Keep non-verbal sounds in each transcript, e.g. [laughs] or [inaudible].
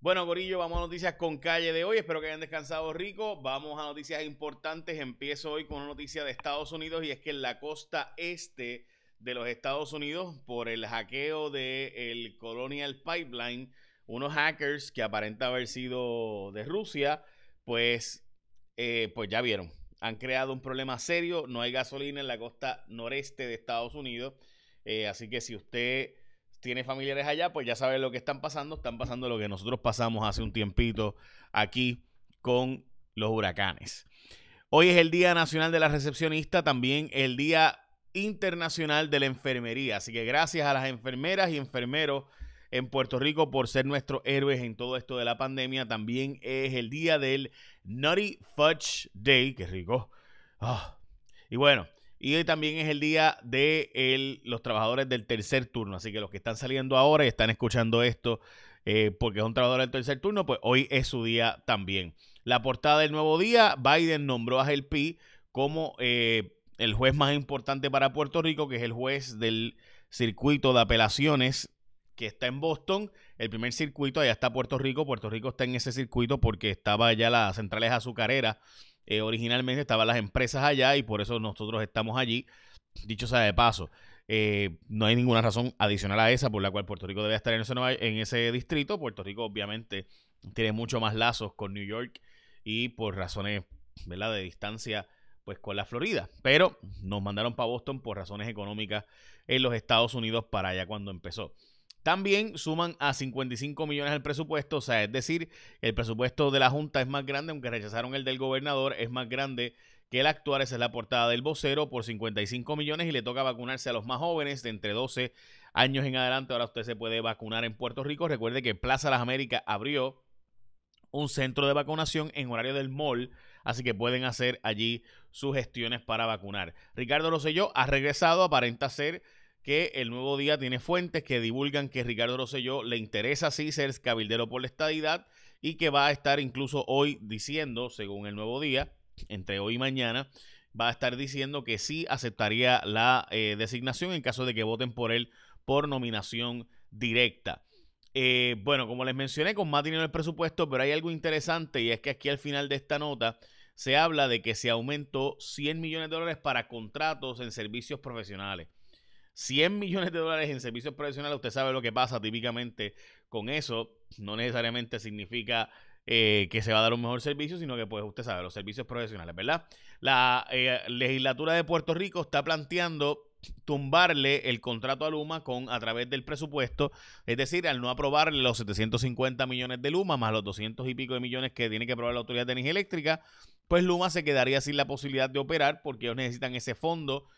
Bueno, Gorillo, vamos a noticias con calle de hoy. Espero que hayan descansado rico. Vamos a noticias importantes. Empiezo hoy con una noticia de Estados Unidos y es que en la costa este de los Estados Unidos, por el hackeo del Colonial Pipeline, unos hackers que aparenta haber sido de Rusia, pues, eh, pues ya vieron, han creado un problema serio. No hay gasolina en la costa noreste de Estados Unidos. Eh, así que si usted tiene familiares allá, pues ya sabe lo que están pasando. Están pasando lo que nosotros pasamos hace un tiempito aquí con los huracanes. Hoy es el Día Nacional de la Recepcionista, también el Día Internacional de la Enfermería. Así que gracias a las enfermeras y enfermeros en Puerto Rico por ser nuestros héroes en todo esto de la pandemia. También es el día del Nutty Fudge Day, que rico. Ah. Y bueno, y hoy también es el día de los trabajadores del tercer turno. Así que los que están saliendo ahora y están escuchando esto eh, porque son trabajadores del tercer turno, pues hoy es su día también. La portada del nuevo día, Biden nombró a Gelpi como eh, el juez más importante para Puerto Rico, que es el juez del circuito de apelaciones que está en Boston. El primer circuito, allá está Puerto Rico. Puerto Rico está en ese circuito porque estaba ya las centrales azucareras eh, originalmente estaban las empresas allá y por eso nosotros estamos allí. Dicho sea de paso, eh, no hay ninguna razón adicional a esa por la cual Puerto Rico debe estar en ese, en ese distrito. Puerto Rico obviamente tiene mucho más lazos con New York y por razones de distancia pues con la Florida. Pero nos mandaron para Boston por razones económicas en los Estados Unidos para allá cuando empezó. También suman a 55 millones el presupuesto, o sea, es decir, el presupuesto de la Junta es más grande, aunque rechazaron el del gobernador, es más grande que el actual, esa es la portada del vocero, por 55 millones y le toca vacunarse a los más jóvenes de entre 12 años en adelante. Ahora usted se puede vacunar en Puerto Rico. Recuerde que Plaza Las Américas abrió un centro de vacunación en horario del mall, así que pueden hacer allí sus gestiones para vacunar. Ricardo Rosselló ha regresado, aparenta ser que el nuevo día tiene fuentes que divulgan que Ricardo Rosselló le interesa sí ser cabildero por la estadidad y que va a estar incluso hoy diciendo, según el nuevo día, entre hoy y mañana, va a estar diciendo que sí aceptaría la eh, designación en caso de que voten por él por nominación directa. Eh, bueno, como les mencioné, con más dinero en el presupuesto, pero hay algo interesante y es que aquí al final de esta nota se habla de que se aumentó 100 millones de dólares para contratos en servicios profesionales. 100 millones de dólares en servicios profesionales, usted sabe lo que pasa típicamente con eso. No necesariamente significa eh, que se va a dar un mejor servicio, sino que pues usted sabe, los servicios profesionales, ¿verdad? La eh, legislatura de Puerto Rico está planteando tumbarle el contrato a Luma con a través del presupuesto, es decir, al no aprobarle los 750 millones de Luma más los 200 y pico de millones que tiene que aprobar la Autoridad de Energía Eléctrica, pues Luma se quedaría sin la posibilidad de operar porque ellos necesitan ese fondo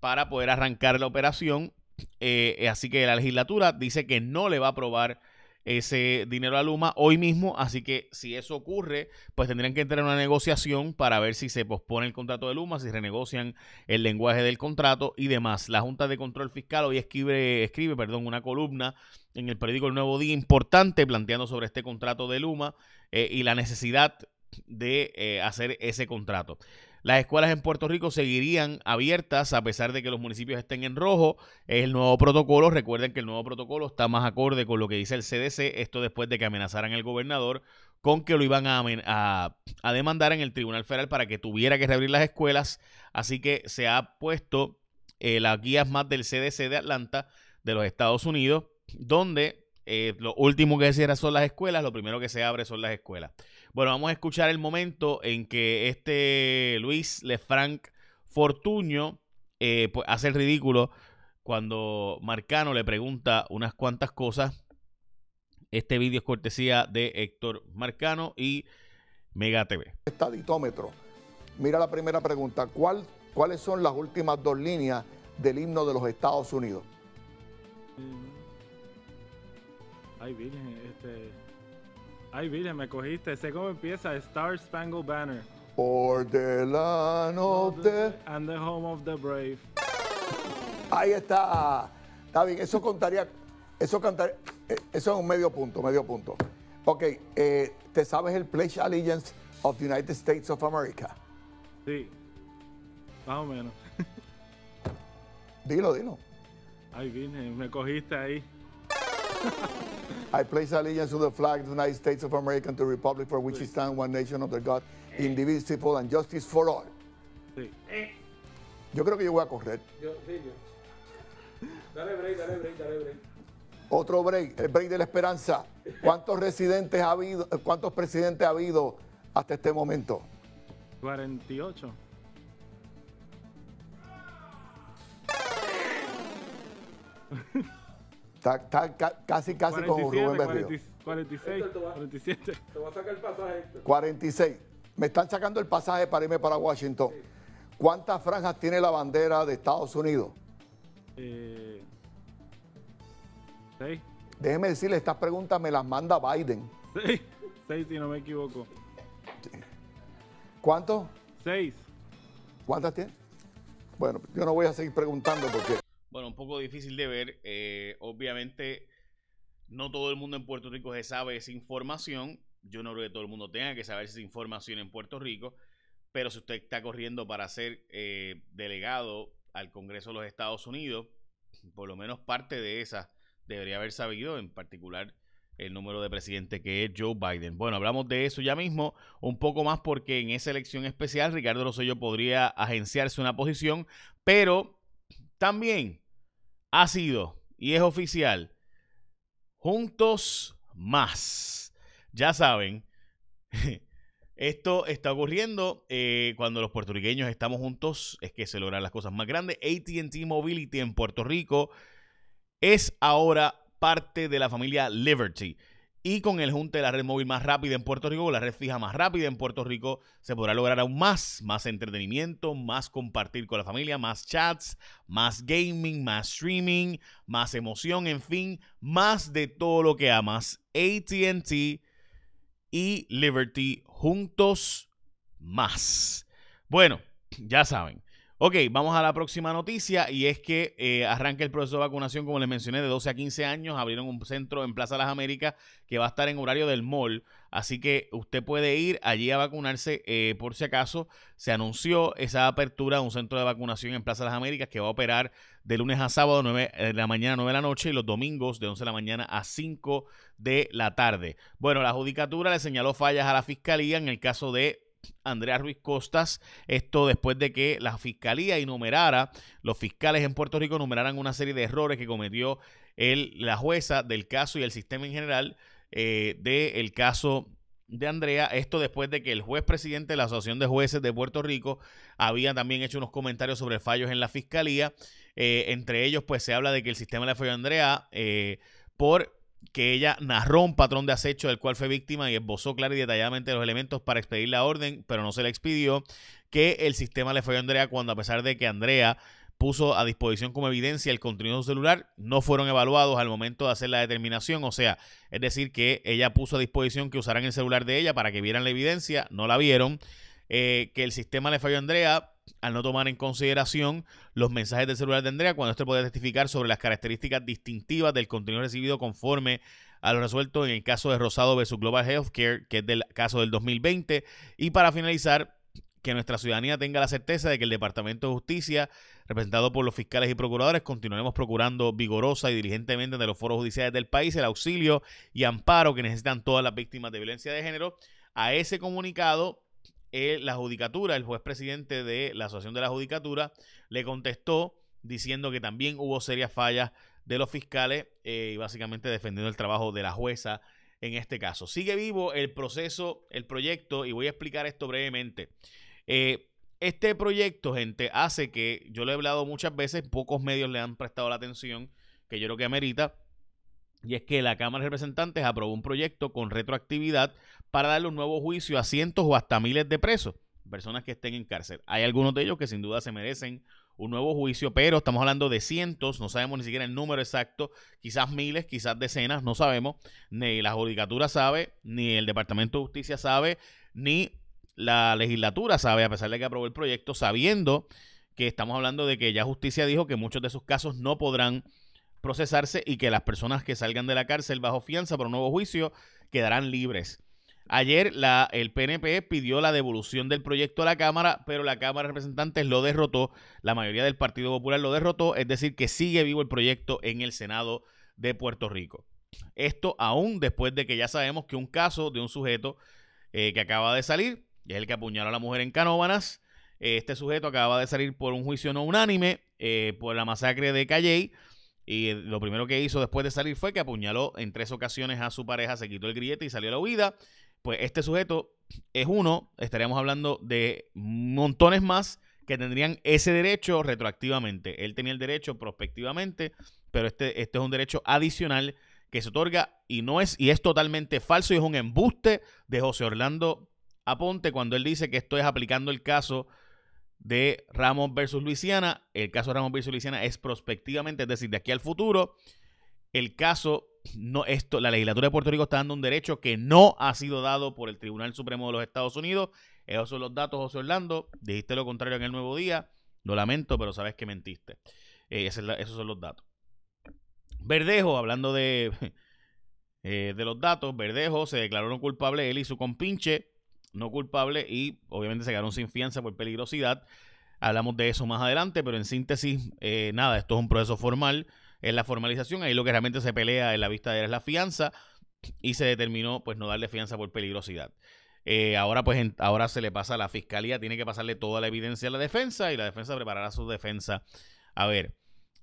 para poder arrancar la operación. Eh, así que la legislatura dice que no le va a aprobar ese dinero a Luma hoy mismo, así que si eso ocurre, pues tendrían que entrar en una negociación para ver si se pospone el contrato de Luma, si renegocian el lenguaje del contrato y demás. La Junta de Control Fiscal hoy escribe, escribe perdón, una columna en el periódico El Nuevo Día importante planteando sobre este contrato de Luma eh, y la necesidad de eh, hacer ese contrato. Las escuelas en Puerto Rico seguirían abiertas a pesar de que los municipios estén en rojo. Es el nuevo protocolo. Recuerden que el nuevo protocolo está más acorde con lo que dice el CDC. Esto después de que amenazaran al gobernador con que lo iban a, demandar en el Tribunal Federal para que tuviera que reabrir las escuelas. Así que se ha puesto eh, las guías más del CDC de Atlanta de los Estados Unidos, donde eh, lo último que se cierra son las escuelas, lo primero que se abre son las escuelas. Bueno, vamos a escuchar el momento en que este Luis Lefranc Fortuño eh, pues hace el ridículo cuando Marcano le pregunta unas cuantas cosas. Este vídeo es cortesía de Héctor Marcano y Mega TV. Estaditómetro. Mira la primera pregunta. ¿Cuál, ¿Cuáles son las últimas dos líneas del himno de los Estados Unidos? Ay, Virgen, este. Ay, Virgen, me cogiste. Sé cómo empieza Star Spangled Banner. For the land of the... And the home of the brave. Ahí está. Está bien, eso contaría. Eso cantaría. Eh, eso es un medio punto, medio punto. Ok, eh, ¿te sabes el Pledge Allegiance of the United States of America? Sí. Más o menos. dilo, dilo. Ay, Virgen, me cogiste ahí. [laughs] I place allegiance to the flag of the United States of America and to the republic for which it stands, one nation under God, indivisible and justice for all. Sí. Yo creo que yo voy a correr. Yo, sí, yo. Dale break, dale break, dale break. Otro break, el break de la esperanza. ¿Cuántos residentes ha habido, cuántos presidentes ha habido hasta este momento? 48. [laughs] Está, está ca- casi, casi como Rubén 47, Berrío. 46, 47. Te va a sacar el pasaje esto. 46. Me están sacando el pasaje para irme para Washington. ¿Cuántas franjas tiene la bandera de Estados Unidos? Eh, 6. Déjeme decirle, estas preguntas me las manda Biden. 6. 6 si no me equivoco. ¿Cuántos? 6. ¿Cuántas tiene? Bueno, yo no voy a seguir preguntando porque Bueno, un poco difícil de ver. eh, obviamente, no todo el mundo en Puerto Rico se sabe esa información. Yo no creo que todo el mundo tenga que saber esa información en Puerto Rico. Pero si usted está corriendo para ser eh, delegado al Congreso de los Estados Unidos, por lo menos parte de esa debería haber sabido, en particular el número de presidente que es Joe Biden. Bueno, hablamos de eso ya mismo, un poco más porque en esa elección especial Ricardo Rosselló podría agenciarse una posición, pero también ha sido y es oficial Juntos Más. Ya saben, [laughs] esto está ocurriendo eh, cuando los puertorriqueños estamos juntos, es que se logran las cosas más grandes. ATT Mobility en Puerto Rico es ahora parte de la familia Liberty. Y con el junte de la red móvil más rápida en Puerto Rico, la red fija más rápida en Puerto Rico, se podrá lograr aún más, más entretenimiento, más compartir con la familia, más chats, más gaming, más streaming, más emoción, en fin, más de todo lo que amas. ATT y Liberty juntos más. Bueno, ya saben. Ok, vamos a la próxima noticia y es que eh, arranca el proceso de vacunación, como les mencioné, de 12 a 15 años. Abrieron un centro en Plaza Las Américas que va a estar en horario del mall. Así que usted puede ir allí a vacunarse eh, por si acaso. Se anunció esa apertura de un centro de vacunación en Plaza Las Américas que va a operar de lunes a sábado, 9 de la mañana a 9 de la noche y los domingos de 11 de la mañana a 5 de la tarde. Bueno, la judicatura le señaló fallas a la fiscalía en el caso de Andrea Ruiz Costas, esto después de que la fiscalía enumerara, los fiscales en Puerto Rico enumeraran una serie de errores que cometió el, la jueza del caso y el sistema en general eh, del caso de Andrea, esto después de que el juez presidente de la Asociación de Jueces de Puerto Rico había también hecho unos comentarios sobre fallos en la fiscalía, eh, entre ellos pues se habla de que el sistema le falló a Andrea eh, por que ella narró un patrón de acecho del cual fue víctima y esbozó clara y detalladamente los elementos para expedir la orden, pero no se le expidió, que el sistema le fue a Andrea cuando a pesar de que Andrea puso a disposición como evidencia el contenido celular, no fueron evaluados al momento de hacer la determinación, o sea, es decir, que ella puso a disposición que usaran el celular de ella para que vieran la evidencia, no la vieron, eh, que el sistema le falló a Andrea al no tomar en consideración los mensajes del celular de Andrea cuando este puede testificar sobre las características distintivas del contenido recibido conforme a lo resuelto en el caso de Rosado versus Global Healthcare, que es del caso del 2020. Y para finalizar, que nuestra ciudadanía tenga la certeza de que el Departamento de Justicia, representado por los fiscales y procuradores, continuaremos procurando vigorosa y diligentemente de los foros judiciales del país el auxilio y amparo que necesitan todas las víctimas de violencia de género. A ese comunicado, eh, la judicatura, el juez presidente de la Asociación de la Judicatura, le contestó diciendo que también hubo serias fallas de los fiscales eh, y básicamente defendiendo el trabajo de la jueza en este caso. Sigue vivo el proceso, el proyecto, y voy a explicar esto brevemente. Eh, este proyecto, gente, hace que, yo lo he hablado muchas veces, pocos medios le han prestado la atención que yo creo que amerita, y es que la Cámara de Representantes aprobó un proyecto con retroactividad para darle un nuevo juicio a cientos o hasta miles de presos, personas que estén en cárcel. Hay algunos de ellos que sin duda se merecen un nuevo juicio, pero estamos hablando de cientos, no sabemos ni siquiera el número exacto, quizás miles, quizás decenas, no sabemos, ni la judicatura sabe, ni el Departamento de Justicia sabe, ni la legislatura sabe, a pesar de que aprobó el proyecto, sabiendo que estamos hablando de que ya justicia dijo que muchos de esos casos no podrán procesarse y que las personas que salgan de la cárcel bajo fianza por un nuevo juicio quedarán libres. Ayer la, el PNP pidió la devolución del proyecto a la Cámara, pero la Cámara de Representantes lo derrotó, la mayoría del Partido Popular lo derrotó, es decir, que sigue vivo el proyecto en el Senado de Puerto Rico. Esto aún después de que ya sabemos que un caso de un sujeto eh, que acaba de salir, y es el que apuñaló a la mujer en Canóbanas, este sujeto acaba de salir por un juicio no unánime eh, por la masacre de Calley. Y lo primero que hizo después de salir fue que apuñaló en tres ocasiones a su pareja, se quitó el grillete y salió a la huida. Pues este sujeto es uno, estaríamos hablando de montones más que tendrían ese derecho retroactivamente. Él tenía el derecho prospectivamente, pero este, este es un derecho adicional que se otorga y no es y es totalmente falso y es un embuste de José Orlando Aponte cuando él dice que esto es aplicando el caso de Ramos versus Luisiana. El caso de Ramos versus Luisiana es prospectivamente, es decir, de aquí al futuro. El caso, no, esto, la legislatura de Puerto Rico está dando un derecho que no ha sido dado por el Tribunal Supremo de los Estados Unidos. Esos son los datos, José Orlando. Dijiste lo contrario en el nuevo día. Lo lamento, pero sabes que mentiste. Eh, esos son los datos. Verdejo, hablando de, [laughs] eh, de los datos, Verdejo se declaró no culpable él y su compinche no culpable y obviamente se quedaron sin fianza por peligrosidad. Hablamos de eso más adelante, pero en síntesis, eh, nada, esto es un proceso formal, es la formalización, ahí lo que realmente se pelea en la vista de es la fianza y se determinó pues no darle fianza por peligrosidad. Eh, ahora pues ahora se le pasa a la fiscalía, tiene que pasarle toda la evidencia a la defensa y la defensa preparará su defensa. A ver,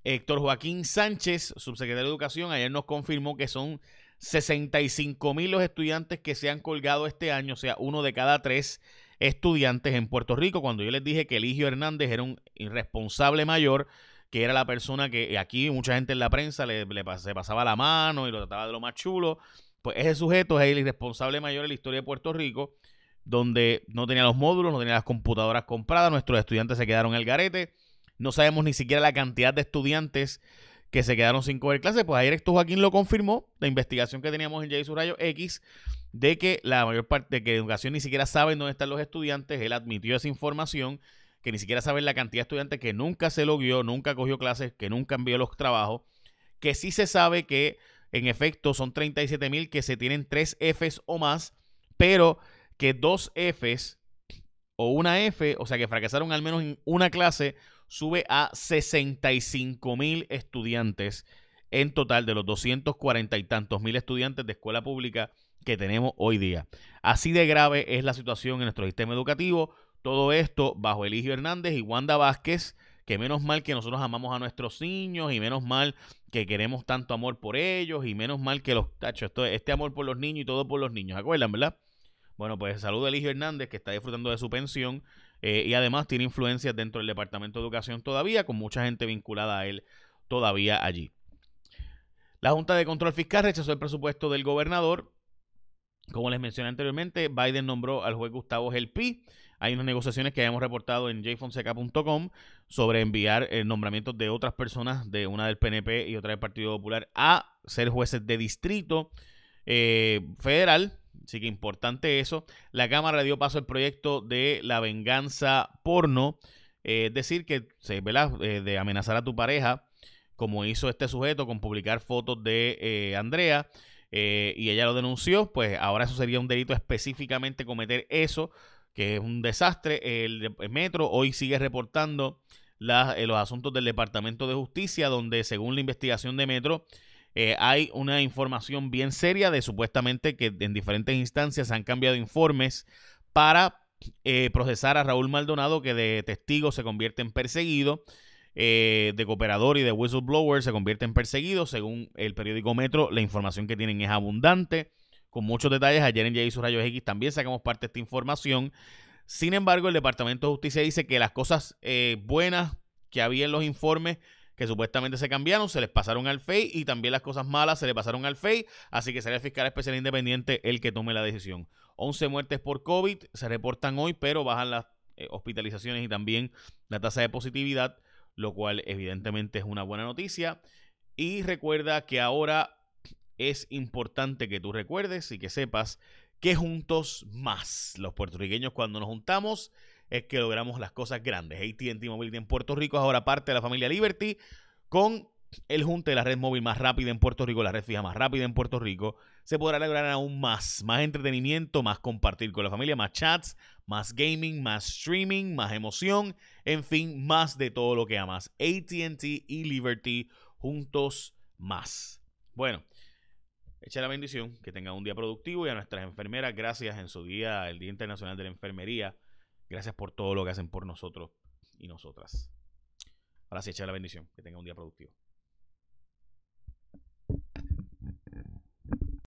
Héctor Joaquín Sánchez, subsecretario de Educación, ayer nos confirmó que son 65 mil los estudiantes que se han colgado este año, o sea, uno de cada tres estudiantes en Puerto Rico. Cuando yo les dije que Eligio Hernández era un irresponsable mayor, que era la persona que aquí mucha gente en la prensa le, se pasaba la mano y lo trataba de lo más chulo, pues ese sujeto es el irresponsable mayor en la historia de Puerto Rico, donde no tenía los módulos, no tenía las computadoras compradas, nuestros estudiantes se quedaron en el garete, no sabemos ni siquiera la cantidad de estudiantes que se quedaron sin coger clase. Pues ayer esto Joaquín lo confirmó, la investigación que teníamos en J. Rayo X, de que la mayor parte de que educación ni siquiera saben dónde están los estudiantes. Él admitió esa información, que ni siquiera saben la cantidad de estudiantes que nunca se lo guió, nunca cogió clases, que nunca envió los trabajos. Que sí se sabe que en efecto son 37 mil que se tienen tres Fs o más, pero que dos Fs o una F, o sea que fracasaron al menos en una clase, sube a 65 mil estudiantes en total de los 240 y tantos mil estudiantes de escuela pública que tenemos hoy día. Así de grave es la situación en nuestro sistema educativo. Todo esto bajo Eligio Hernández y Wanda Vázquez, que menos mal que nosotros amamos a nuestros niños y menos mal que queremos tanto amor por ellos y menos mal que los tachos, este amor por los niños y todo por los niños, ¿acuerdan, verdad? Bueno, pues saludo a Eligio Hernández que está disfrutando de su pensión eh, y además tiene influencias dentro del Departamento de Educación todavía, con mucha gente vinculada a él todavía allí. La Junta de Control Fiscal rechazó el presupuesto del gobernador. Como les mencioné anteriormente, Biden nombró al juez Gustavo Gelpi. Hay unas negociaciones que hemos reportado en jfonseca.com sobre enviar el nombramiento de otras personas, de una del PNP y otra del Partido Popular, a ser jueces de distrito eh, federal. Así que importante eso. La Cámara dio paso al proyecto de la venganza porno. Eh, es decir, que se eh, de amenazar a tu pareja, como hizo este sujeto con publicar fotos de eh, Andrea, y ella lo denunció, pues ahora eso sería un delito específicamente cometer eso, que es un desastre. El, Metro hoy sigue reportando los asuntos del Departamento de Justicia, donde según la investigación de Metro, eh, hay una información bien seria de supuestamente que en diferentes instancias han cambiado informes para eh, procesar a Raúl Maldonado, que de testigo se convierte en perseguido, eh, de cooperador y de whistleblower se convierte en perseguido. Según el periódico Metro, la información que tienen es abundante, con muchos detalles. Ayer en J. Rayos X también sacamos parte de esta información. Sin embargo, el Departamento de Justicia dice que las cosas buenas que había en los informes que supuestamente se cambiaron, se les pasaron al FEI y también las cosas malas se le pasaron al FEI, así que será el fiscal especial independiente el que tome la decisión. 11 muertes por COVID se reportan hoy, pero bajan las eh, hospitalizaciones y también la tasa de positividad, lo cual evidentemente es una buena noticia. Y recuerda que ahora es importante que tú recuerdes y que sepas que juntos más, los puertorriqueños cuando nos juntamos, es que logramos las cosas grandes. ATT Mobility en Puerto Rico es ahora parte de la familia Liberty con el junte de la red móvil más rápida en Puerto Rico, la red fija más rápida en Puerto Rico, se podrá lograr aún más, más entretenimiento, más compartir con la familia, más chats, más gaming, más streaming, más emoción, en fin, más de todo lo que amas. ATT y Liberty juntos más. Bueno, Echa la bendición, que tengan un día productivo y a nuestras enfermeras, gracias en su día, el Día Internacional de la Enfermería. Gracias por todo lo que hacen por nosotros y nosotras. Ahora sí, echa la bendición, que tengan un día productivo.